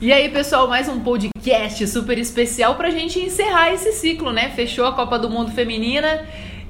E aí, pessoal, mais um podcast super especial pra gente encerrar esse ciclo, né? Fechou a Copa do Mundo Feminina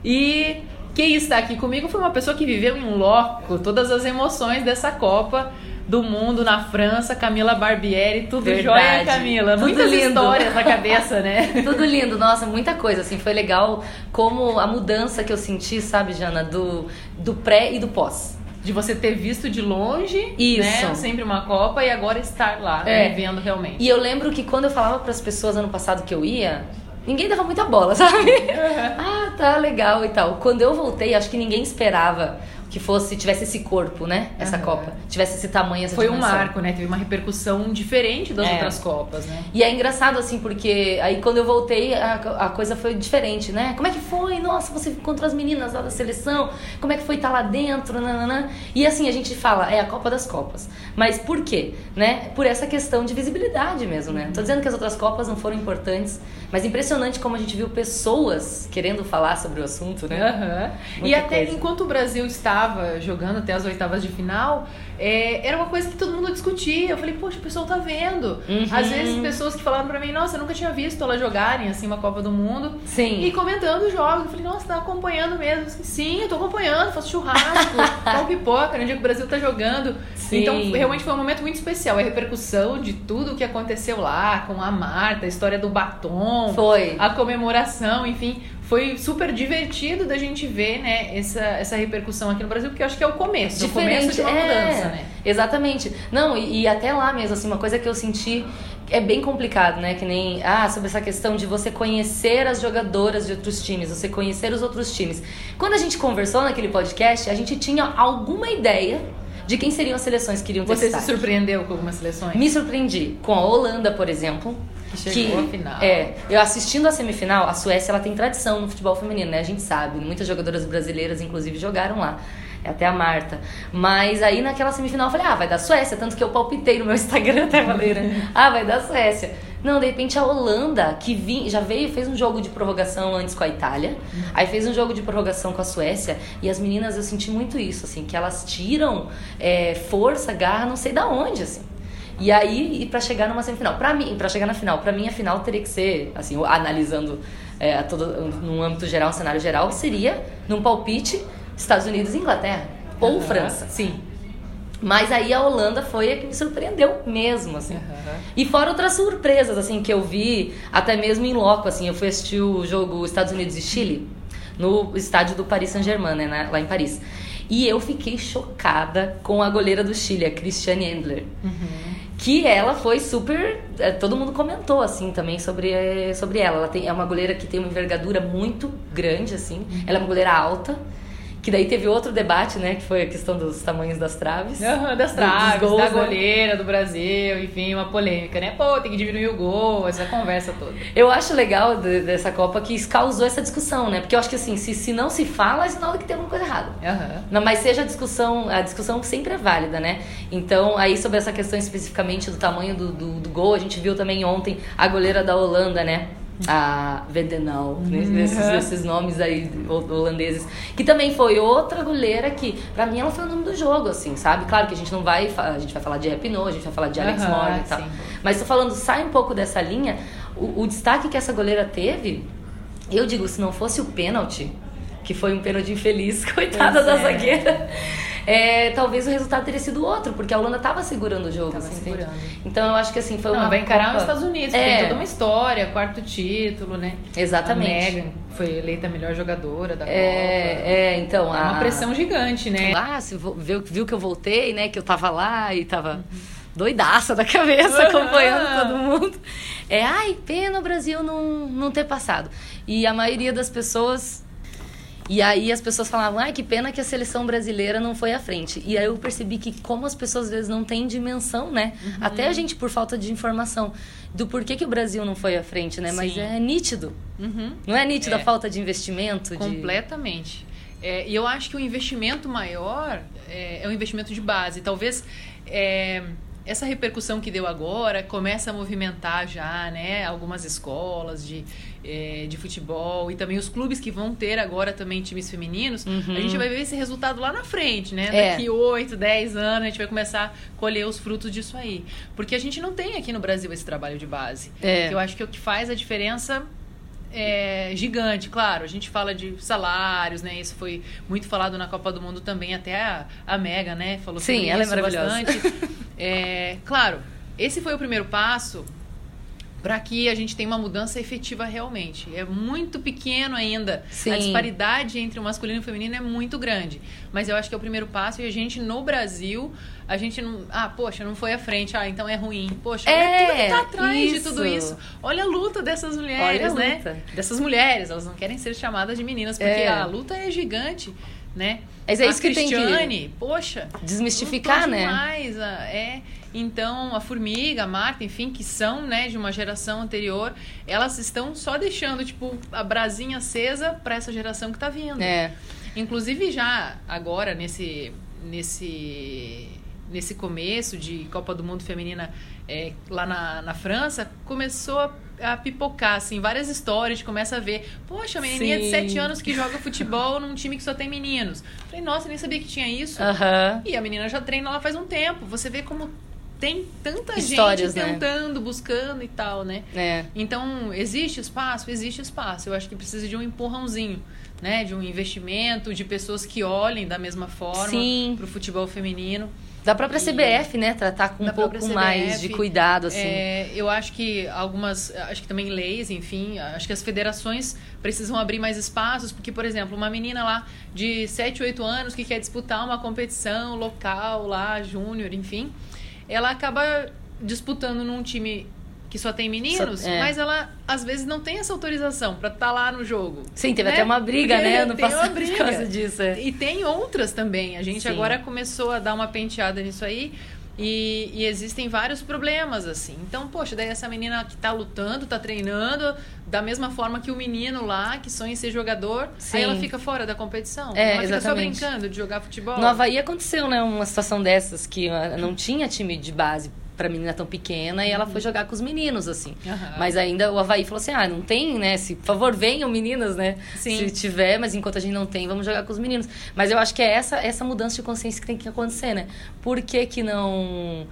e quem está aqui comigo foi uma pessoa que viveu em loco todas as emoções dessa Copa do mundo na França, Camila Barbieri, tudo Verdade. jóia, Camila. Tudo Muitas lindo. histórias na cabeça, né? Tudo lindo, nossa, muita coisa, assim, foi legal como a mudança que eu senti, sabe, Jana, do, do pré e do pós. De você ter visto de longe, Isso. né? Sempre uma Copa e agora estar lá, É. né? vendo realmente. E eu lembro que quando eu falava para as pessoas ano passado que eu ia, ninguém dava muita bola, sabe? ah, tá legal e tal. Quando eu voltei, acho que ninguém esperava que fosse tivesse esse corpo, né? Essa Aham. Copa, tivesse esse tamanho, essa Foi um dimensão. marco, né? Teve uma repercussão diferente das É. outras Copas, né? E é engraçado, assim, porque aí quando eu voltei, a, a coisa foi diferente, né? Como é que foi? Nossa, você encontrou as meninas lá da seleção, como é que foi estar lá dentro? Nananã. E assim, a gente fala, é a Copa das Copas. Mas por quê? Né? Por essa questão de visibilidade mesmo, né? Não tô dizendo que as outras Copas não foram importantes, mas impressionante como a gente viu pessoas querendo falar sobre o assunto, né? Aham. E até coisa. enquanto o Brasil estava jogando até as oitavas de final, é, era uma coisa que todo mundo discutia. Eu falei, poxa, o pessoal tá vendo. Uhum. Às vezes pessoas que falaram pra mim, nossa, eu nunca tinha visto elas jogarem assim uma Copa do Mundo. Sim. E comentando os jogos. Eu falei, nossa, tá acompanhando mesmo. Sim, eu tô acompanhando, faço churrasco, como pipoca no dia que o Brasil tá jogando. Sim. Então, realmente foi um momento muito especial. A repercussão de tudo o que aconteceu lá, com a Marta, a história do batom Foi. a comemoração, enfim, foi super divertido da gente ver, né, essa, essa repercussão aqui no Brasil, porque eu acho que é o começo, o começo de uma é, mudança, né? Exatamente. Não, e, e até lá mesmo, assim, uma coisa que eu senti é bem complicado, né? Que nem, ah, sobre essa questão de você conhecer as jogadoras de outros times, você conhecer os outros times. Quando a gente conversou naquele podcast, a gente tinha alguma ideia de quem seriam as seleções que iriam ter Você se surpreendeu com algumas seleções? Me surpreendi com a Holanda, por exemplo. Que chegou à final. É, eu assistindo a semifinal, a Suécia ela tem tradição no futebol feminino, né? A gente sabe. Muitas jogadoras brasileiras, inclusive, jogaram lá. É Até a Marta. Mas aí naquela semifinal eu falei, ah, vai dar Suécia. Tanto que eu palpitei no meu Instagram até falei, né? Ah, vai dar Suécia. Não, de repente a Holanda, que vim, já veio, fez um jogo de prorrogação antes com a Itália, aí fez um jogo de prorrogação com a Suécia, e as meninas, eu senti muito isso, assim, que elas tiram é, força, garra, não sei da onde, assim. E aí, e para chegar numa semifinal, para mim, para chegar na final, para mim a final teria que ser, assim, analisando é, todo, num âmbito geral, um cenário geral, seria num palpite Estados Unidos e Inglaterra ou Aham, França. Sim. Mas aí a Holanda foi a que me surpreendeu mesmo, assim. Aham. E fora outras surpresas, assim, que eu vi até mesmo em loco, assim, eu fui assistir o jogo Estados Unidos e Chile no estádio do Paris Saint-Germain, né, lá em Paris. E eu fiquei chocada com a goleira do Chile, a Christiane Endler. Que ela foi super. eh, Todo mundo comentou, assim, também sobre, eh, sobre ela. Ela tem, é uma goleira que tem uma envergadura muito grande, assim. Ela é uma goleira alta. Que daí teve outro debate, né? Que foi a questão dos tamanhos das traves. Aham, das traves, gols, da né? goleira do Brasil, enfim, uma polêmica, né? Pô, tem que diminuir o gol, essa conversa toda. Eu acho legal de- dessa Copa que causou essa discussão, né? Porque eu acho que assim, se, se não se fala, é sinal de que tem alguma coisa errada. Aham. Não, mas seja a discussão, a discussão sempre é válida, né? Então, aí sobre essa questão especificamente do tamanho do, do, do gol, a gente viu também ontem a goleira da Holanda, né? A Vedenal, né? esses, esses nomes aí ho- holandeses. Que também foi outra goleira que, pra mim, ela foi o nome do jogo, assim, sabe? Claro que a gente não vai, a gente vai falar de Rapinoe, a gente vai falar de Alex Aham, Morgan e tal. sim. Mas tô falando, sai um pouco dessa linha, o, o destaque que essa goleira teve, eu digo, se não fosse o pênalti, que foi um pênalti infeliz, coitada Pois da é. zagueira, é, talvez o resultado teria sido outro, porque a Holanda tava segurando o jogo. Tava assim, segurando. Então eu acho que assim, foi Não, uma. vai encarar Copa- os Estados Unidos, É. tem toda uma história, quarto título, né? Exatamente. A Megan foi eleita a melhor jogadora da Copa. É, é, então. É a- uma pressão gigante, né? Ah, se viu, viu que eu voltei, né? Que eu tava lá e tava doidaça da cabeça, acompanhando todo mundo. É, ai, pena o Brasil não, não ter passado. E a maioria das pessoas. E aí as pessoas falavam, ai, que pena que a seleção brasileira não foi à frente. E aí eu percebi que como as pessoas às vezes não têm dimensão, né? Até a gente por falta de informação do porquê que o Brasil não foi à frente, né? Mas Sim. é nítido. Uhum. Não é nítido É. a falta de investimento? De... Completamente. É, e eu acho que o investimento maior é, é o investimento de base. Talvez é, essa repercussão que deu agora começa a movimentar já, né, algumas escolas de, é, de futebol e também os clubes que vão ter agora também times femininos. Uhum. A gente vai ver esse resultado lá na frente, né? É. Daqui 8, 10 anos a gente vai começar a colher os frutos disso aí. Porque a gente não tem aqui no Brasil esse trabalho de base. É. eu acho que é o que faz a diferença é gigante, claro. A gente fala de salários, né? Isso foi muito falado na Copa do Mundo também, até a, a Mega, né? Falou Sim, ela é maravilhosa. bastante. é, claro, esse foi o primeiro passo para que a gente tenha uma mudança efetiva realmente. É muito pequeno ainda. Sim. A disparidade entre o masculino e o feminino é muito grande. Mas eu acho que é o primeiro passo e a gente, no Brasil, a gente não. Ah, poxa, não foi à frente, ah, então é ruim. Poxa, é, olha tudo que tá atrás isso. de tudo isso. Olha a luta dessas mulheres, né? Luta. Dessas mulheres, elas não querem ser chamadas de meninas, porque é. a luta é gigante, né? Mas é isso a que Cristiane, tem que poxa, desmistificar, né? Demais, é. Então, a Formiga, a Marta, enfim, que são, né, de uma geração anterior, elas estão só deixando, tipo, a brasinha acesa para essa geração que tá vindo. É. Inclusive, já agora, nesse, nesse, nesse começo de Copa do Mundo Feminina é, lá na, na França, começou a a pipocar, assim, várias histórias, de começa a ver, poxa, a menininha Sim. de 7 anos que joga futebol num time que só tem meninos. Falei, nossa, nem sabia que tinha isso. E a menina já treina lá faz um tempo. Você vê como tem tanta Histórias, gente né? tentando, né? buscando e tal, né? É. Então, existe espaço? Existe espaço. Eu acho que precisa de um empurrãozinho, né? De um investimento, de pessoas que olhem da mesma forma para o futebol feminino. Da própria. CBF, né? Tratar com um pouco CBF, mais de cuidado, assim. É, eu acho que algumas, acho que também leis, enfim, acho que as federações precisam abrir mais espaços, porque, por exemplo, uma menina lá de 7, 8 anos que quer disputar uma competição local lá, júnior, enfim, ela acaba disputando num time que só tem meninos, é. mas ela às vezes não tem essa autorização para estar tá lá no jogo. Sim, teve né? até uma briga, Porque né, no passado por causa disso. É. E tem outras também. A gente Sim. agora começou a dar uma penteada nisso aí. E, e, existem vários problemas, assim. Então, poxa, daí essa menina que tá lutando, tá treinando, da mesma forma que o menino lá, que sonha em ser jogador, Sim. aí ela fica fora da competição. É, ela exatamente. fica só brincando de jogar futebol. No Havaí aconteceu, né, uma situação dessas, que ah, não tinha time de base pra menina tão pequena e ela foi jogar com os meninos, assim. Uhum. Mas ainda o Havaí falou assim: ah, não tem, né? Se, por favor, venham meninas, né? Sim. Se tiver, mas enquanto a gente não tem, vamos jogar com os meninos. Mas eu acho que é essa, essa mudança de consciência que tem que acontecer, né? Por que, que não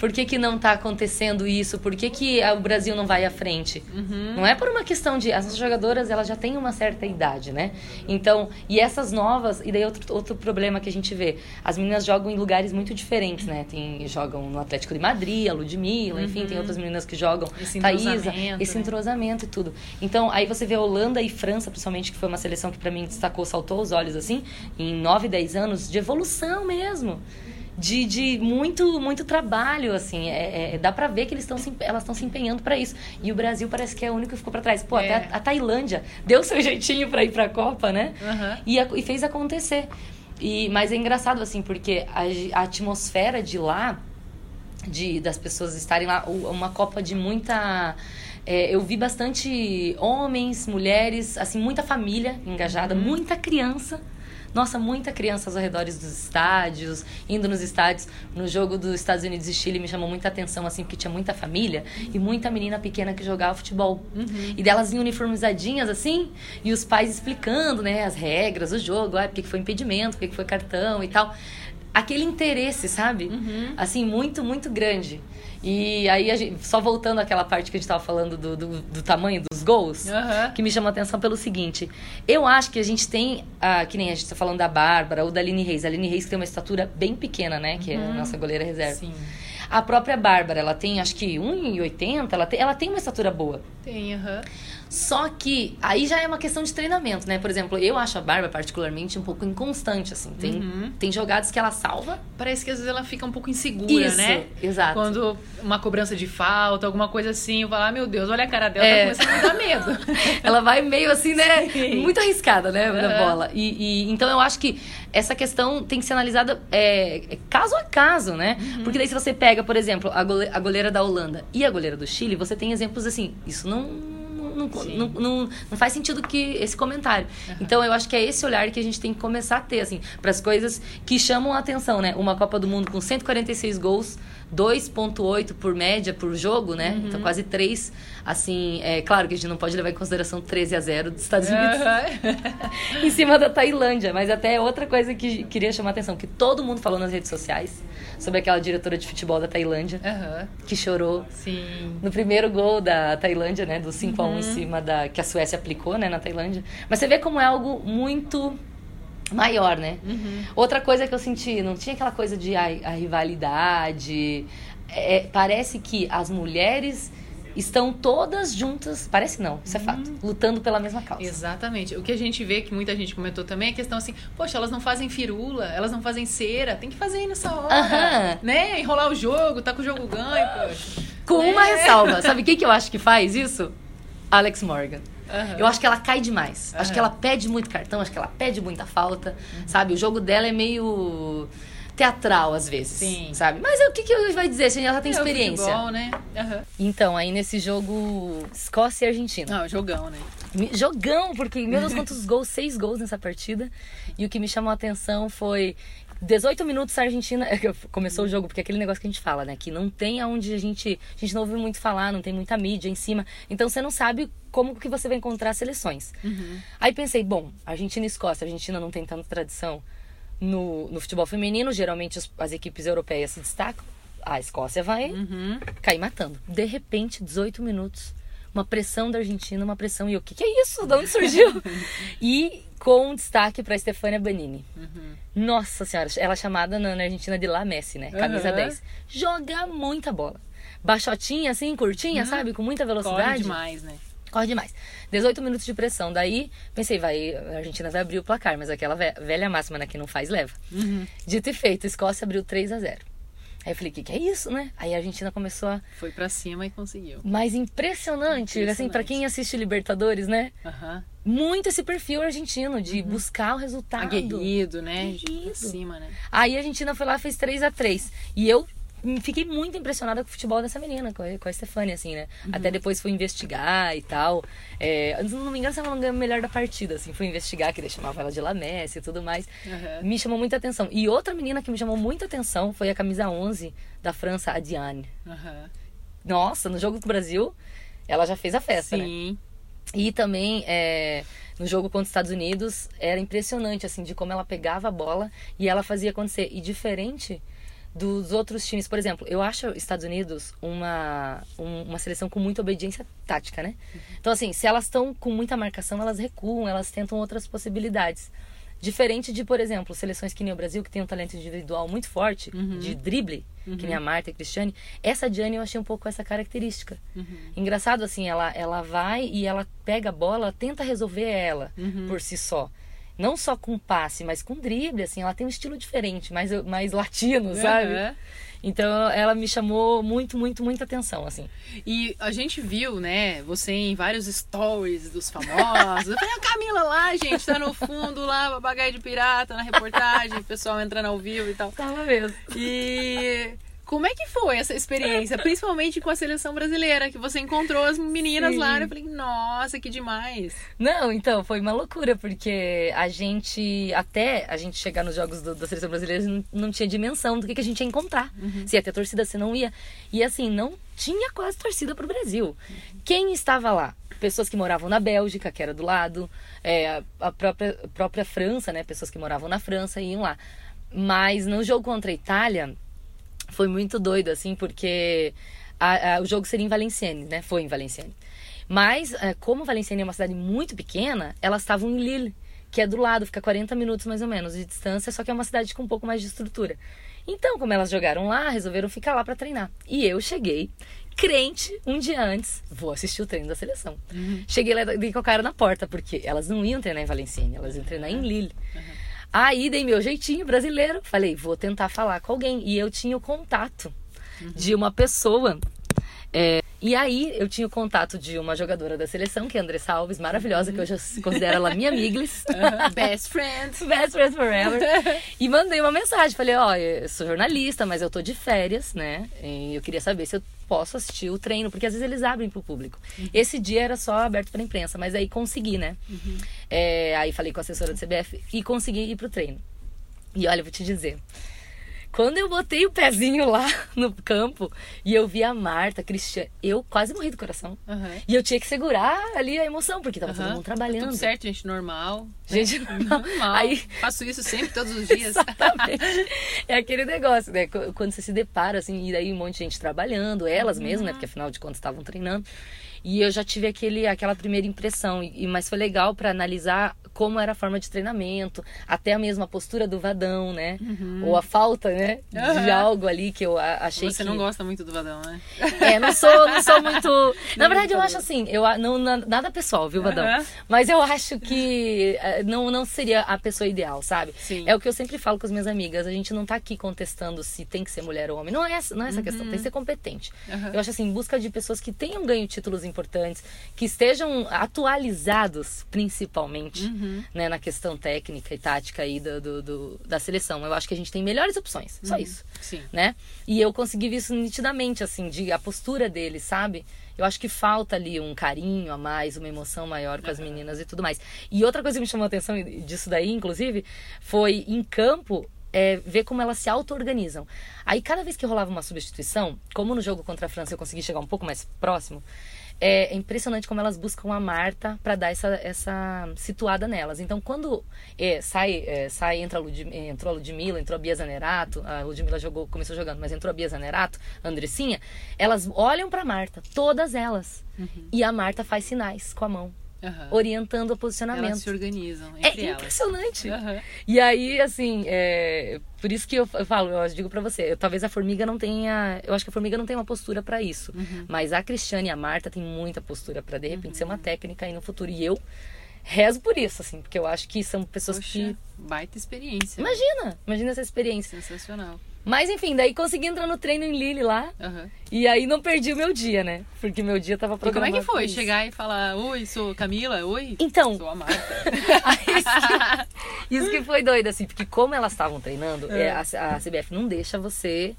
por que, que não está acontecendo isso? Por que, que o Brasil não vai à frente? Uhum. Não é por uma questão de... As jogadoras, elas já têm uma certa idade, né? Então, e essas novas... E daí outro, outro problema que a gente vê. As meninas jogam em lugares muito diferentes, né? Tem, jogam no Atlético de Madrid, a Ludmilla, uhum. enfim, tem outras meninas que jogam. Esse Thaisa, esse né? entrosamento e tudo. Então, aí você vê Holanda e França, principalmente, que foi uma seleção que para mim destacou, saltou os olhos, assim, em 9, 10 anos de evolução mesmo de, de muito muito trabalho, assim. É, é dá pra ver que eles se, elas estão se empenhando para isso. E o Brasil parece que é o único que ficou para trás. Pô, é. até a, a, Tailândia deu seu jeitinho para ir pra Copa, né? Uhum. E, a, e fez acontecer. E, mas é engraçado, assim, porque a, a atmosfera de lá, de, das pessoas estarem lá, uma Copa de muita... É, eu vi bastante homens, mulheres, assim, muita família engajada, uhum. muita criança nossa, muita criança aos arredores dos estádios, indo nos estádios. No jogo dos Estados Unidos e Chile me chamou muita atenção, assim, porque tinha muita família e muita menina pequena que jogava futebol. Uhum. E delas uniformizadinhas, assim, e os pais explicando, né, as regras, o jogo, ah, porque que foi impedimento, porque que foi cartão e tal. Aquele interesse, sabe? Uhum. Assim, muito, muito grande. E aí, gente, só voltando àquela parte que a gente estava falando do, do, do, tamanho dos gols, uhum. que me chamou a atenção pelo seguinte: eu acho que a gente tem, ah, que nem a gente está falando da Bárbara ou da Aline Reis. A Aline Reis tem uma estatura bem pequena, né? Que uhum. é a uhum. nossa goleira reserva. Sim. A própria Bárbara, ela tem acho que 1,80, ela tem, ela tem uma estatura boa. Tem, aham. Uhum. Só que aí já é uma questão de treinamento, né? Por exemplo, eu acho a Barba particularmente um pouco inconstante, assim. Tem, uhum. tem jogadas que ela salva. Parece que às vezes ela fica um pouco insegura, Isso, né? Exato. Quando uma cobrança de falta, alguma coisa assim, eu falo, ah, meu Deus, olha a cara dela, tá é. tá começando a dar medo. ela vai meio assim, né? Sim. Muito arriscada, né? Uhum. Na bola. E, e, então eu acho que essa questão tem que ser analisada é, caso a caso, né? Uhum. Porque daí se você pega, por exemplo, a, goleira da Holanda e a goleira do Chile, você tem exemplos assim, isso não não, não, não, não, faz sentido que esse comentário. Uhum. Então eu acho que é esse olhar que a gente tem que começar a ter, assim, para as coisas que chamam a atenção, né? Uma Copa do Mundo com 146 gols 2,8 por média por jogo, né? Uhum. Então quase 3. Assim, é claro que a gente não pode levar em consideração 13 a 0 dos Estados Unidos uhum. em cima da Tailândia. Mas até outra coisa que queria chamar a atenção, que todo mundo falou nas redes sociais sobre aquela diretora de futebol da Tailândia, uhum. que chorou Sim. no primeiro gol da Tailândia, né? Do 5 a 1 em uhum. cima da. que a Suécia aplicou, né, na Tailândia. Mas você vê como é algo muito maior, né? Uhum. Outra coisa que eu senti, não tinha aquela coisa de a, a rivalidade. É, parece que as mulheres estão todas juntas, parece não, isso é fato, uhum. lutando pela mesma causa. Exatamente. O que a gente vê, que muita gente comentou também, é a questão assim, poxa, elas não fazem firula, elas não fazem cera, tem que fazer nessa hora, uhum. né? Enrolar o jogo, tá com o jogo ganho, poxa. Com é. uma ressalva, sabe quem que eu acho que faz isso? Alex Morgan. Uhum. Eu acho que ela cai demais. Uhum. Acho que ela pede muito cartão, acho que ela pede muita falta, uhum. sabe? O jogo dela é meio teatral às vezes, Sim. sabe? Mas o que que vai dizer, gente? Ela tem é experiência. Futebol, né? Então, aí nesse jogo Escócia e Argentina. Não, jogão, né? Jogão, porque, meu Deus, quantos gols, seis gols nessa partida. E o que me chamou a atenção foi 18 minutos a Argentina. Começou o jogo, porque é aquele negócio que a gente fala, né? Que não tem aonde a gente. A gente não ouve muito falar, não tem muita mídia em cima. Então você não sabe como que você vai encontrar seleções. Uhum. Aí pensei, bom, Argentina e Escócia. A Argentina não tem tanta tradição no, no futebol feminino. Geralmente as, as equipes europeias se destacam. A Escócia vai uhum. cair matando. De repente, 18 minutos uma pressão da Argentina, uma pressão. E o que, que é isso? De onde surgiu? e com destaque para Stefania Banini. Uhum. Nossa senhora, ela é chamada na, Argentina de La Messi, né? Camisa uhum. 10. Joga muita bola. Baixotinha, assim, curtinha, uhum. sabe? Com muita velocidade. Corre demais, né? Corre demais. 18 minutos de pressão. Daí, pensei, vai, a Argentina vai abrir o placar, mas aquela velha máxima, né? Que não faz, leva. Uhum. Dito e feito, Escócia abriu 3 a 0 Aí eu falei, o que, que é isso, né? Aí a Argentina começou a. Foi para cima e conseguiu. Mas impressionante, impressionante. assim, para quem assiste Libertadores, né? Uhum. Muito esse perfil argentino de uhum. buscar o resultado. Aguerrido, né? Aguerrido. cima, né? Aí a Argentina foi lá e fez 3 a 3 E eu fiquei muito impressionada com o futebol dessa menina, com a, com a Stefania, assim, né? Uhum. Até depois fui investigar e tal. É, não me engano, se ela não ganhou melhor da partida, assim. Fui investigar, que eles chamavam ela de La Messi e tudo mais. Uhum. Me chamou muita atenção. E outra menina que me chamou muita atenção foi a camisa 11 da França, a Diane. Uhum. Nossa, no jogo com o Brasil, ela já fez a festa, né? Sim. né? E também, é, no jogo contra os Estados Unidos, era impressionante, assim, de como ela pegava a bola e ela fazia acontecer. E diferente dos outros times. Por exemplo, eu acho Estados Unidos uma, um, uma seleção com muita obediência tática, né? Uhum. Então, assim, se elas estão com muita marcação, elas recuam, elas tentam outras possibilidades. Diferente de, por exemplo, seleções que nem o Brasil, que tem um talento individual muito forte, uhum. de drible, uhum. que nem a Marta e a Cristiane. Essa Diane eu achei um pouco essa característica. Uhum. Engraçado, assim, ela, ela vai e ela pega a bola, tenta resolver ela uhum. por si só não só com passe, mas com drible, assim, ela tem um estilo diferente, mais, mais latino, sabe? Uhum. Então ela me chamou muito, muito, muita atenção, assim. E a gente viu, né, você em vários stories dos famosos. Eu falei, a Camila lá, gente, tá no fundo lá, papagaio de pirata, na reportagem, o pessoal entrando ao vivo e tal. Tava mesmo. E como é que foi essa experiência? Principalmente com a seleção brasileira, que você encontrou as meninas Sim. lá. Eu falei, nossa, que demais. Não, então, foi uma loucura, porque a gente, até a gente chegar nos jogos do, da seleção brasileira, não, não tinha dimensão do que, que a gente ia encontrar. Uhum. Se ia ter torcida, se não ia. E assim, não tinha quase torcida pro Brasil. Uhum. Quem estava lá? Pessoas que moravam na Bélgica, que era do lado, é, a própria, própria França, né? Pessoas que moravam na França iam lá. Mas no jogo contra a Itália, foi muito doido, assim, porque a, a, o jogo seria em Valenciennes, né? Foi em Valenciennes. Mas, é, como Valenciennes é uma cidade muito pequena, elas estavam em Lille, que é do lado, fica 40 minutos mais ou menos de distância, só que é uma cidade com um pouco mais de estrutura. Então, como elas jogaram lá, resolveram ficar lá para treinar. E eu cheguei, crente, um dia antes, vou assistir o treino da seleção. Uhum. Cheguei lá com o cara na porta, porque elas não iam treinar em Valenciennes, elas iam treinar em Lille. Uhum. Aí dei meu jeitinho brasileiro, falei, vou tentar falar com alguém. E eu tinha o contato uhum. de uma pessoa. É, E aí eu tinha o contato de uma jogadora da seleção, que é a Andressa Alves, maravilhosa, que eu já considero ela minha amiglis. Uhum. Best friend. Best friend forever. e mandei uma mensagem, falei, ó, eu sou jornalista, mas eu tô de férias, né? E eu queria saber se eu posso assistir o treino, porque às vezes eles abrem pro público. Uhum. Esse dia era só aberto pra imprensa, mas aí consegui, né? Uhum. É, aí falei com a assessora do CBF e consegui ir pro treino. E olha, eu vou te dizer, quando eu botei o pezinho lá no campo e eu vi a Marta, a Cristiane, eu quase morri do coração. Uhum. E eu tinha que segurar ali a emoção, porque tava uhum. todo mundo trabalhando. Tudo certo, gente normal. Gente normal. normal. Aí... Faço isso sempre, todos os dias. Exatamente. é aquele negócio, né? Quando você se depara, assim, e daí um monte de gente trabalhando, elas uhum. mesmo, né? Porque afinal de contas estavam treinando. E eu já tive aquele, aquela primeira impressão, e, mas foi legal para analisar como era a forma de treinamento, até a mesma postura do Vadão, né? Uhum. Ou a falta, né? Uhum. De algo ali que eu achei Você que... não gosta muito do Vadão, né? É, não sou, não sou muito... Na verdade, eu acho assim, eu, não, nada pessoal, viu, Vadão? Uhum. Mas eu acho que eh, não, não seria a pessoa ideal, sabe? Sim. É o que eu sempre falo com as minhas amigas, a gente não tá aqui contestando se tem que ser mulher ou homem. Não é essa, não é essa questão, tem que ser competente. Eu acho assim, em busca de pessoas que tenham ganho títulos importantes, que estejam atualizados, principalmente, uhum. né, na questão técnica e tática aí do, do, do, da seleção. Eu acho que a gente tem melhores opções, só uhum. isso. Sim. Né? E eu consegui ver isso nitidamente, assim, de a postura deles, sabe? Eu acho que falta ali um carinho a mais, uma emoção maior com as meninas e tudo mais. E outra coisa que me chamou a atenção disso daí, inclusive, foi em campo é, ver como elas se auto-organizam. Aí, cada vez que rolava uma substituição, como no jogo contra a França eu consegui chegar um pouco mais próximo, é impressionante como elas buscam a Marta para dar essa, essa situada nelas. Então, quando é, sai, é, sai entra a Lud, entrou a Ludmilla, entrou a Bia Zanerato, a Ludmilla jogou, começou jogando, mas entrou a Bia Zanerato, a Andressinha, elas olham para Marta, todas elas. Uhum. E a Marta faz sinais com a mão uhum. orientando o posicionamento. Elas se organizam é entre é impressionante. Uhum. E aí, assim, é, por isso que eu, eu falo, eu digo para você, eu, talvez a formiga não tenha, eu acho que a formiga não tem uma postura para isso, uhum. mas a Cristiane e a Marta têm muita postura para de repente ser uma uhum. técnica aí no futuro. E eu rezo por isso, assim, porque eu acho que são pessoas Poxa, que. Baita experiência. Imagina, imagina essa experiência. Sensacional. Mas enfim, daí consegui entrar no treino em Lille lá. Uhum. E aí não perdi o meu dia, né? Porque meu dia tava programado. E como é que foi? Chegar e falar, oi, sou Camila, oi? Então. Sou a Marta. isso, que, isso, que, foi doido, assim, porque como elas estavam treinando, é. a, a CBF não deixa você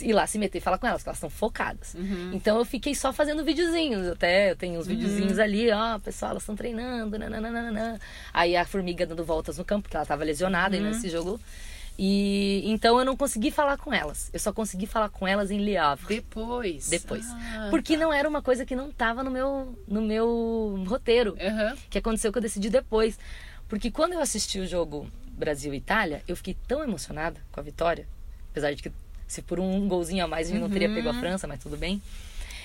ir lá se meter e falar com elas, porque elas estão focadas. Uhum. Então eu fiquei só fazendo videozinhos, até eu tenho uns uhum. videozinhos ali, ó, pessoal, elas estão treinando, nananana. Aí a formiga dando voltas no campo, porque ela estava lesionada uhum. nesse jogo. E então eu não consegui falar com elas. Eu só consegui falar com elas em Le Havre. Depois. Depois. Ah, Porque tá. não era uma coisa que não estava no meu no meu roteiro. Uhum. Que aconteceu que eu decidi depois. Porque quando eu assisti o jogo Brasil Itália, eu fiquei tão emocionada com a vitória, apesar de que se por um golzinho a mais a gente uhum. não teria pego a uhum. França, mas tudo bem.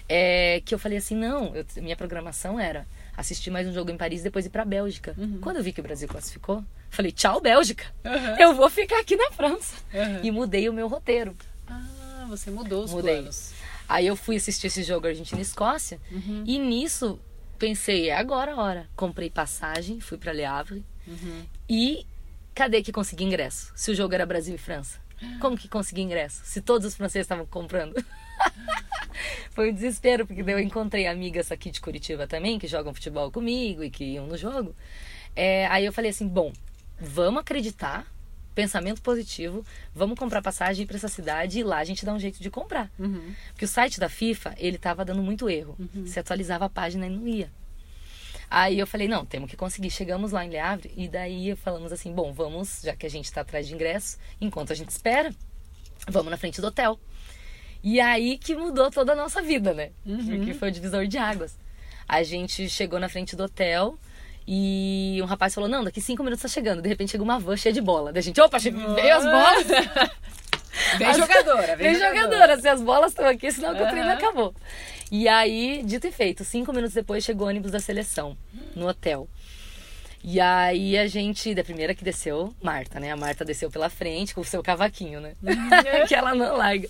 É, que eu falei assim, não, eu, minha programação era assistir mais um jogo em Paris e depois ir para Bélgica. Uhum. Quando eu vi que o Brasil classificou, falei, tchau, Bélgica. Uhum. Eu vou ficar aqui na França. Uhum. E mudei o meu roteiro. Ah, você mudou os Mudei. planos. Aí eu fui assistir esse jogo Argentina e Escócia. Uhum. E nisso pensei, é agora a hora. Comprei passagem, fui para Le Havre. Uhum. E cadê que consegui ingresso? Se o jogo era Brasil e França. Como que consegui ingresso? Se todos os franceses estavam comprando. Foi um desespero, porque eu encontrei amigas aqui de Curitiba também, que jogam futebol comigo e que iam no jogo. É, aí eu falei assim: bom, vamos acreditar, pensamento positivo, vamos comprar passagem para essa cidade e lá a gente dá um jeito de comprar. Uhum. Porque o site da FIFA, ele tava dando muito erro. Uhum. Se atualizava a página e não ia. Aí eu falei, não, temos que conseguir. Chegamos lá em Le Havre e daí falamos assim, bom, vamos, já que a gente está atrás de ingresso, enquanto a gente espera, vamos na frente do hotel. E aí que mudou toda a nossa vida, né? Uhum. Porque foi o divisor de águas. A gente chegou na frente do hotel e um rapaz falou, não, daqui cinco minutos tá chegando. De repente chegou uma van cheia de bola. Da gente, opa, veio as bolas. Vem jogadora, vem, vem jogadora. jogadora. Se as bolas estão aqui, senão uhum. o treino acabou. E aí, dito e feito, cinco minutos depois chegou o ônibus da seleção no hotel. E aí a gente, da primeira que desceu, Marta, né? A Marta desceu pela frente com o seu cavaquinho, né? Uhum. que ela não larga.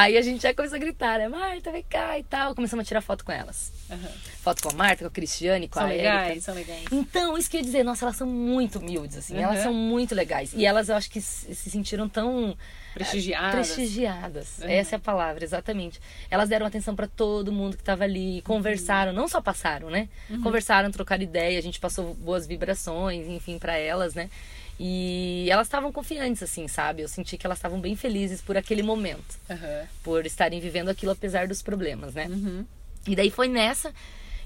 Aí a gente já começou a gritar, né? Marta, vem cá e tal. Começamos a tirar foto com elas. Aham. Foto com a Marta, com a Cristiane, com São a legais, Érica. são legais. Então, isso que eu ia dizer, nossa, elas são muito humildes, assim. Elas Uhum. são muito legais. E elas, eu acho que se se sentiram tão Prestigiadas. prestigiadas. Uhum. Essa é a palavra, exatamente. Elas deram atenção pra todo mundo que tava ali, conversaram, não só passaram, né? Uhum. Conversaram, trocaram ideia, a gente passou boas vibrações, enfim, pra elas, né? E elas estavam confiantes, assim, sabe? Eu senti que elas estavam bem felizes por aquele momento, Aham. por estarem vivendo aquilo apesar dos problemas, né? Uhum. E daí foi nessa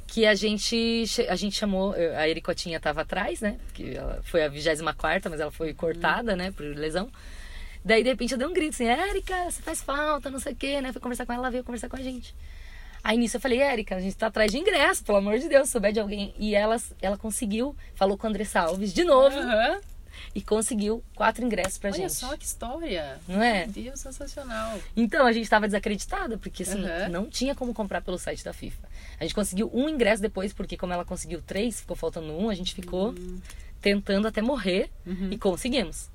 que a gente, a gente chamou, a Ericotinha tava atrás, né? Que ela foi a 24 mas ela foi cortada, né, por lesão. Daí, de repente, eu dei um grito assim, Érica, você faz falta, não sei o quê, né? Fui conversar com ela, ela veio conversar com a gente. Aí nisso eu falei, Érica, a gente tá atrás de ingresso, pelo amor de Deus, se souber de alguém. E ela, ela conseguiu, falou com o André Salves de novo, Aham. E conseguiu quatro ingressos pra Olha gente. só que história. Não é? Meu Deus, sensacional. Então a gente estava desacreditada, porque assim, Aham. não tinha como comprar pelo site da FIFA. A gente conseguiu um ingresso depois, porque como ela conseguiu três, ficou faltando um, a gente ficou Hum. tentando até morrer Uhum. e conseguimos.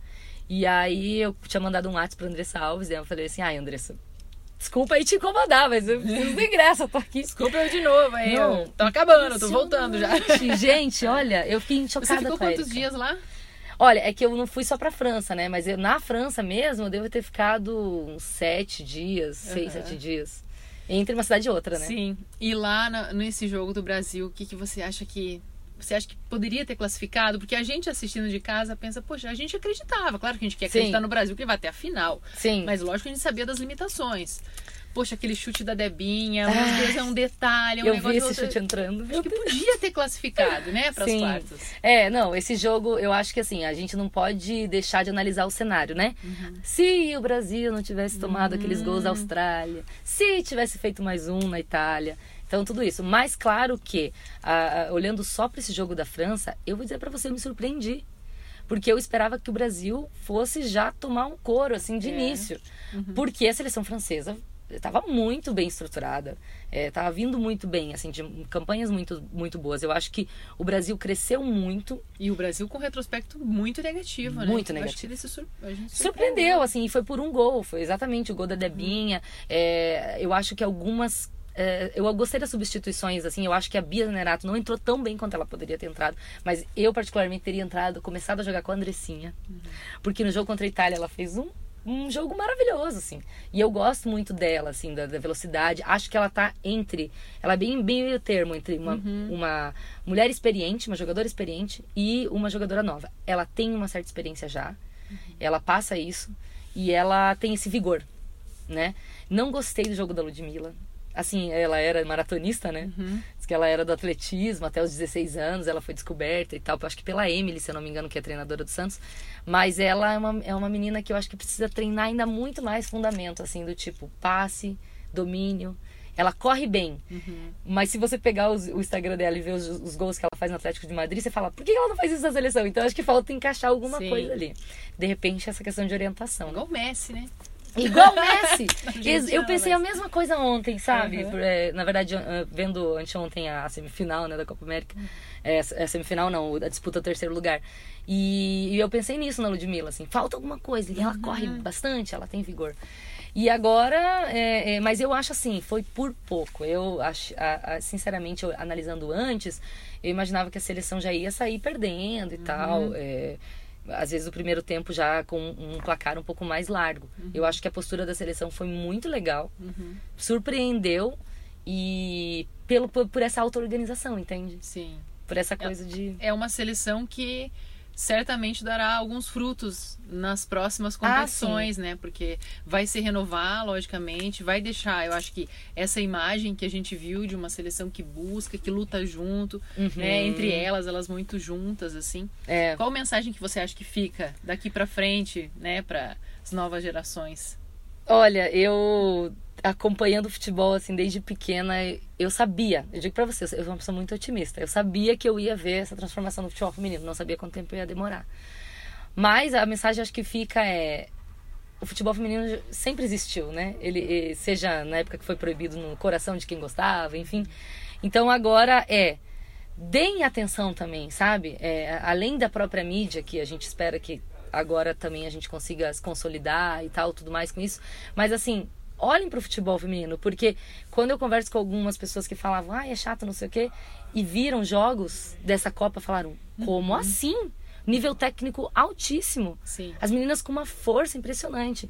E aí eu tinha mandado um WhatsApp pra Andressa Alves, e eu falei assim, ai Andressa, desculpa aí te incomodar, mas eu preciso do ingresso, eu tô aqui. Desculpa eu de novo, hein? Não. Eu Tô acabando, tô voltando já. Impressionante. Gente, olha, eu fiquei chocada Você ficou quantos dias lá? Olha, é que eu não fui só pra França, né? Mas eu, na França mesmo, eu devo ter ficado uns sete dias, seis, Aham. sete dias. Entre uma cidade e outra, né? Sim. E lá na- nesse jogo do Brasil, o que, que você acha que. Você acha que poderia ter classificado? Porque a gente assistindo de casa pensa, poxa, a gente acreditava. Claro que a gente quer Sim. acreditar no Brasil que vai até a final. Sim. Mas lógico que a gente sabia das limitações. Poxa, aquele chute da Debinha, meu Deus, é um detalhe, é um eu vi esse outro- chute entrando. Acho que podia ter classificado, né, para as quartas. É, não, esse jogo, eu acho que assim, a gente não pode deixar de analisar o cenário, né? Uhum. Se o Brasil não tivesse tomado aqueles gols da Austrália, se tivesse feito mais um na Itália. Então, tudo isso. Mas, claro que, ah, olhando só para esse jogo da França, eu vou dizer para você, eu me surpreendi. Porque eu esperava que o Brasil fosse já tomar um couro, assim, de É. início. Porque a seleção francesa estava muito bem estruturada, estava vindo muito bem, assim, de campanhas muito, muito boas. Eu acho que o Brasil cresceu muito, E o Brasil com retrospecto muito negativo, né? Muito negativo. Acho sur... se surpreendeu, assim, e foi por um gol, foi exatamente o gol da Debinha. É, eu acho que algumas. é, eu gostei das substituições, assim, eu acho que a Bia Nerato não entrou tão bem quanto ela poderia ter entrado, mas eu particularmente teria entrado, começado a jogar com a Andressinha, porque no jogo contra a Itália ela fez um, um jogo maravilhoso, assim, e eu gosto muito dela, assim, da, da velocidade, acho que ela tá entre, ela é bem, bem meio termo entre uma, uma mulher experiente, uma jogadora experiente e uma jogadora nova. Ela tem uma certa experiência já, ela passa isso e ela tem esse vigor, né? Não gostei do jogo da Ludmilla. Assim, ela era maratonista, né? Diz que ela era do atletismo até os 16 anos, ela foi descoberta e tal. Acho que pela Emily, se eu não me engano, que é treinadora do Santos. Mas ela é uma, é uma menina que eu acho que precisa treinar ainda muito mais fundamento, assim, do tipo passe, domínio. Ela corre bem, mas se você pegar os- o Instagram dela e ver os, os gols que ela faz no Atlético de Madrid, você fala, por que ela não faz isso na seleção? Então acho que falta encaixar alguma Sim. coisa ali. De repente, essa questão de orientação. né? Igual o Messi, né? Igual o Messi. Gente, eu não, pensei mas- a mesma coisa ontem, sabe? Uhum. É, na verdade, vendo anteontem a semifinal né, da Copa América. É, a semifinal não, a disputa do terceiro lugar. E, e eu pensei nisso na Ludmilla, assim, falta alguma coisa. E ela corre bastante, ela tem vigor. E agora, é, é, mas eu acho assim, foi por pouco. Eu acho, a- a- sinceramente, eu, analisando antes, eu imaginava que a seleção já ia sair perdendo e tal. é, às vezes o primeiro tempo já com um placar um pouco mais largo. Eu acho que a postura da seleção foi muito legal, surpreendeu e pelo por, por essa auto-organização, entende? Sim. Por essa coisa de É uma seleção que certamente dará alguns frutos nas próximas Ah, competições, né? Porque vai se renovar, logicamente, vai deixar, eu acho que essa imagem que a gente viu de uma seleção que busca, que luta junto, né? Entre elas, elas muito juntas, assim. é, Qual mensagem que você acha que fica daqui pra frente, né? Para as novas gerações? Olha, eu acompanhando o futebol assim desde pequena, eu sabia, eu digo pra você, eu sou uma pessoa muito otimista. Eu sabia que eu ia ver essa transformação no futebol feminino, não sabia quanto tempo ia demorar. Mas a mensagem acho que fica é o futebol feminino sempre existiu, né? Ele seja na época que foi proibido no coração de quem gostava, enfim. Então agora é deem atenção também, sabe? É, além da própria mídia que a gente espera que agora também a gente consiga se consolidar e tal, tudo mais com isso. Mas assim, olhem pro futebol feminino, porque quando eu converso com algumas pessoas que falavam, ah, é chato, não sei o quê, e viram jogos dessa Copa, falaram, como Uhum. assim? Nível técnico altíssimo. Sim. As meninas com uma força impressionante.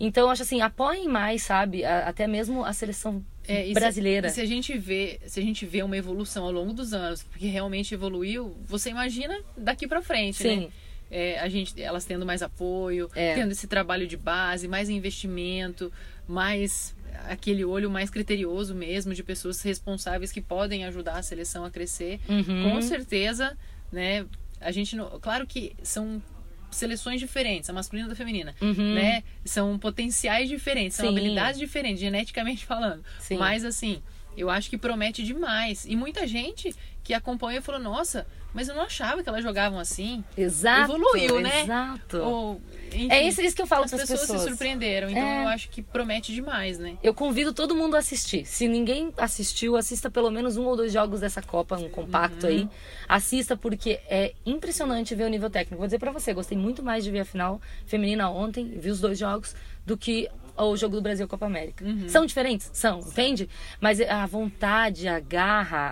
Então, acho assim, apoiem mais, sabe? Até mesmo a seleção É, e se- brasileira. e Se, a gente vê, se a gente vê uma evolução ao longo dos anos, porque realmente evoluiu, você imagina daqui pra frente, Sim. né? É, a gente, elas tendo mais apoio, É. tendo esse trabalho de base, mais investimento, mais aquele olho mais criterioso mesmo de pessoas responsáveis que podem ajudar a seleção a crescer. Uhum. Com certeza, né? A gente não, claro que são seleções diferentes, a masculina e a feminina, Uhum. né? São potenciais diferentes, são Sim. habilidades diferentes, geneticamente falando. Sim. Mas assim, eu acho que promete demais. E muita gente que acompanha falou: "Nossa, mas eu não achava que elas jogavam assim". Exato. Evoluiu, né? Exato. Ou, enfim, É isso, isso que eu falo as para as pessoas, pessoas. se surpreenderam. Então É. eu acho que promete demais, né? Eu convido todo mundo a assistir. Se ninguém assistiu, assista pelo menos um ou dois jogos dessa Copa, um compacto aí. Assista porque é impressionante ver o nível técnico. Vou dizer pra você, gostei muito mais de ver a final feminina ontem, vi os dois jogos, do que o jogo do Brasil Copa América. São diferentes? São, entende? Mas a vontade, a garra,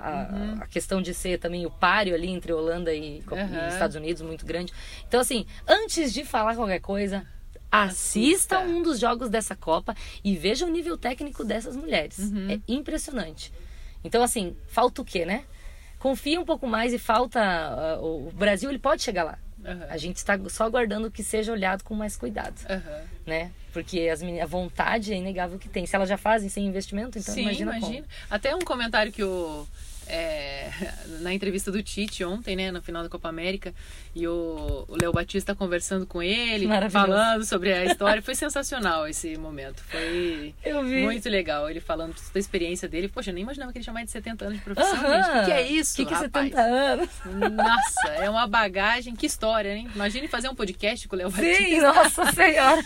a, a questão de ser também o páreo ali entre Holanda e, Co- e Uhum. Estados Unidos, muito grande. Então, assim, antes de falar qualquer coisa, assista um dos jogos dessa Copa e veja o nível técnico dessas mulheres. Uhum. É impressionante. Então, assim, falta o quê, né? Confia um pouco mais e falta. o o Brasil, ele pode chegar lá. Aham. A gente está só aguardando que seja olhado com mais cuidado, Aham. né? Porque as meni- a vontade é inegável que tem. Se elas já fazem sem investimento, então Sim, imagina, imagina. Até um comentário que o. é, na entrevista do Tite ontem, né, no final da Copa América, e o o Léo Batista conversando com ele, falando sobre a história. Foi sensacional esse momento. Foi muito legal. Ele falando da experiência dele. Poxa, eu nem imaginava que ele mais de 70 anos de profissão, Aham. gente. O que, é isso? O que, que é rapaz? 70 anos? Nossa, é uma bagagem. Que história, hein? Imagine fazer um podcast com o Léo Sim, Batista. nossa senhora.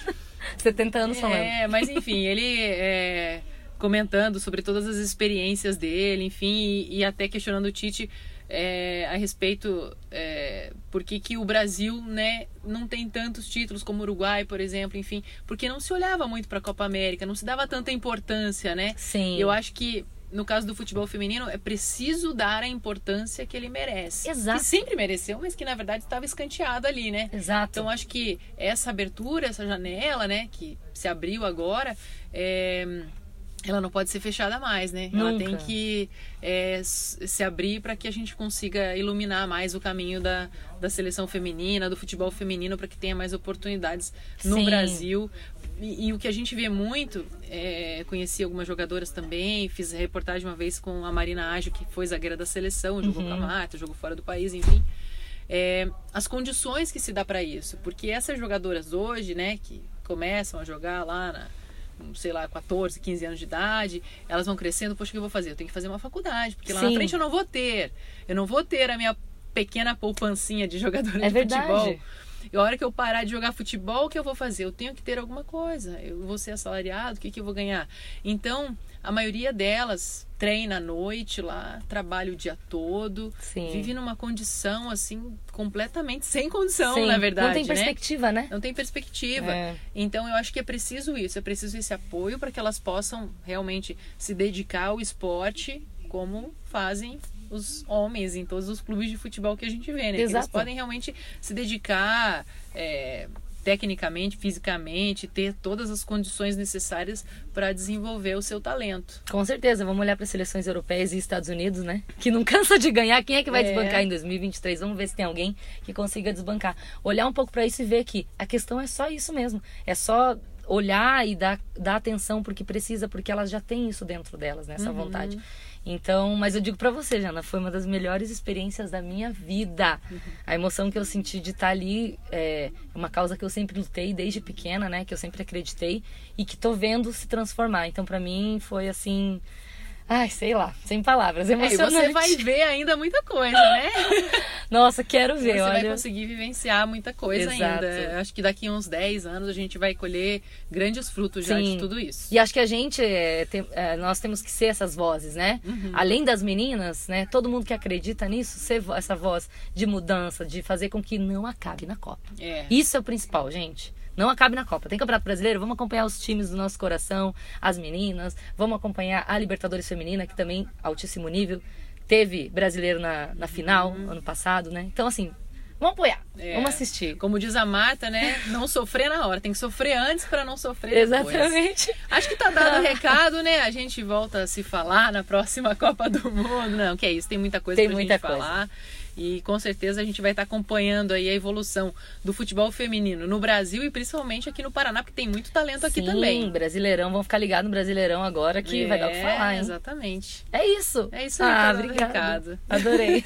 70 anos falando. É, mas enfim, ele é, comentando sobre todas as experiências dele, enfim, e, e até questionando o Tite é, a respeito é, por que, que o Brasil né, não tem tantos títulos como o Uruguai, por exemplo, enfim, porque não se olhava muito para a Copa América, não se dava tanta importância, né? Sim. Eu acho que no caso do futebol feminino é preciso dar a importância que ele merece, Exato. que sempre mereceu, mas que na verdade estava escanteado ali, né? Exato. Então acho que essa abertura, essa janela, né, que se abriu agora, é, ela não pode ser fechada mais, né? Ela Nunca. tem que é, se abrir para que a gente consiga iluminar mais o caminho da, da seleção feminina, do futebol feminino, para que tenha mais oportunidades no Sim. Brasil. E, e o que a gente vê muito, é, conheci algumas jogadoras também, fiz reportagem uma vez com a Marina Ágio, que foi zagueira da seleção, jogou Uhum. com a Mata, jogou fora do país, enfim é, as condições que se dá para isso. Porque essas jogadoras hoje, né, que começam a jogar lá na sei lá, 14, 15 anos de idade, elas vão crescendo, poxa, o que eu vou fazer? Eu tenho que fazer uma faculdade, porque lá Sim. na frente eu não vou ter. Eu não vou ter a minha pequena poupancinha de jogadora É de verdade. futebol. E a hora que eu parar de jogar futebol, o que eu vou fazer? Eu tenho que ter alguma coisa. Eu vou ser assalariado, o que, que eu vou ganhar? Então, a maioria delas treina à noite lá, trabalha o dia todo, Sim. vive numa condição assim, completamente sem condição, Sim. na verdade. Não tem né? perspectiva, né? Não tem perspectiva. É. Então eu acho que é preciso isso, é preciso esse apoio para que elas possam realmente se dedicar ao esporte como fazem os homens em todos os clubes de futebol que a gente vê, né? Que eles Exato. podem realmente se dedicar é, tecnicamente, fisicamente, ter todas as condições necessárias para desenvolver o seu talento. Com certeza, vamos olhar para as seleções europeias e Estados Unidos, né? Que não cansa de ganhar. Quem é que vai É. desbancar em 2023? Vamos ver se tem alguém que consiga desbancar. Olhar um pouco para isso e ver que a questão é só isso mesmo. É só olhar e dar, dar atenção porque precisa, porque elas já têm isso dentro delas, né? Essa Uhum. vontade. Então, mas eu digo para você, Jana, foi uma das melhores experiências da minha vida. A emoção que eu senti de estar ali é uma causa que eu sempre lutei desde pequena, né? Que eu sempre acreditei e que tô vendo se transformar. Então, para mim, foi assim. Ai, sei lá, sem palavras, É, emocionante. você vai ver ainda muita coisa, né? Nossa, quero ver, Você olha. vai conseguir vivenciar muita coisa Exato. ainda. Acho que daqui a uns 10 anos a gente vai colher grandes frutos já Sim. de tudo isso. E acho que a gente, é, tem- é, nós temos que ser essas vozes, né? Uhum. Além das meninas, né? Todo mundo que acredita nisso, ser essa voz de mudança, de fazer com que não acabe na Copa. É. Isso é o principal, gente. Não acabe na Copa. Tem Campeonato Brasileiro, vamos acompanhar os times do nosso coração, as meninas, vamos acompanhar a Libertadores Feminina, que também altíssimo nível. Teve brasileiro na, na final, Uhum. ano passado, né? Então, assim, vamos apoiar, É. vamos assistir. Como diz a Marta, né? Não sofrer na hora. Tem que sofrer antes para não sofrer depois. Exatamente. Acho que tá dado o recado, né? A gente volta a se falar na próxima Copa do Mundo. Não, que é isso, tem muita coisa Tem pra muita gente coisa. falar. E com certeza a gente vai estar acompanhando aí a evolução do futebol feminino no Brasil e principalmente aqui no Paraná, porque tem muito talento aqui Sim, também. Brasileirão, vamos ficar ligados no Brasileirão agora que vai dar o que É, falar, hein? Exatamente. É isso. É isso aí, ah, tá obrigada. Adorei.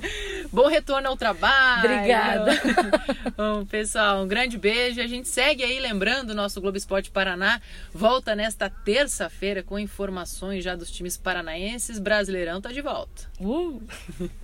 Bom retorno ao trabalho. Obrigada. Bom, pessoal, um grande beijo. A gente segue aí, lembrando, o nosso Globo Esporte Paraná volta nesta terça-feira com informações já dos times paranaenses. Brasileirão tá de volta. Uh.